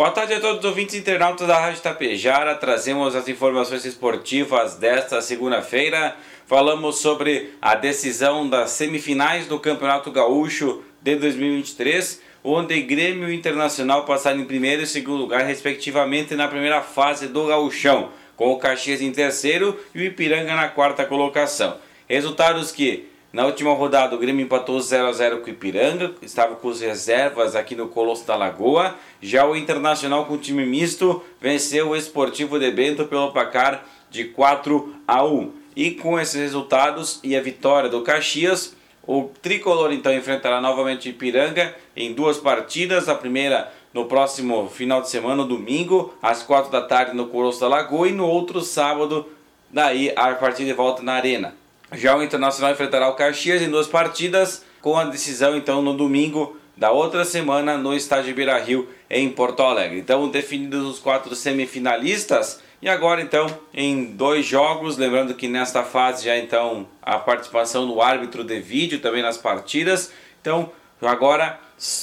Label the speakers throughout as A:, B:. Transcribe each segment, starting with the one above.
A: Boa tarde a todos os ouvintes internautas da Rádio Tapejara. Trazemos as informações esportivas desta segunda-feira. Falamos sobre a decisão das semifinais do Campeonato Gaúcho de 2023, onde Grêmio e Internacional passaram em primeiro e segundo lugar, respectivamente, na primeira fase do Gaúchão, com o Caxias em terceiro e o Ipiranga na quarta colocação. Resultados que na última rodada, o Grêmio empatou 0 a 0 com o Ipiranga, estava com as reservas aqui no Colosso da Lagoa. Já o Internacional com time misto venceu o Esportivo de Bento pelo placar de 4 a 1. E com esses resultados e a vitória do Caxias, o tricolor então enfrentará novamente o Ipiranga em duas partidas. A primeira no próximo final de semana, domingo, às 4 da tarde no Colosso da Lagoa e no outro sábado, daí a partida de volta na Arena. Já o Internacional enfrentará o Caxias em duas partidas, com a decisão então no domingo da outra semana no estádio Beira Rio em Porto Alegre. Então definidos os quatro semifinalistas e agora então em dois jogos, lembrando que nesta fase já então a participação do árbitro de vídeo também nas partidas. Então agora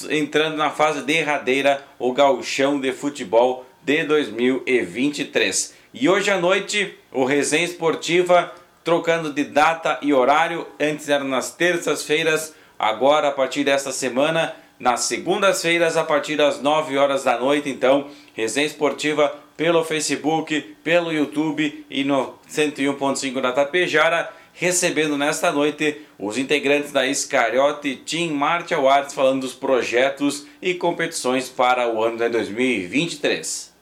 A: entrando na fase derradeira o gauchão de futebol de 2023. E hoje à noite o Resenha Esportiva trocando de data e horário. Antes era nas terças-feiras, agora a partir desta semana, nas segundas-feiras, a partir das 9 horas da noite. Então, resenha esportiva pelo Facebook, pelo YouTube e no 101.5 da Tapejara. Recebendo nesta noite os integrantes da Iscariote Team Martial Arts falando dos projetos e competições para o ano de 2023.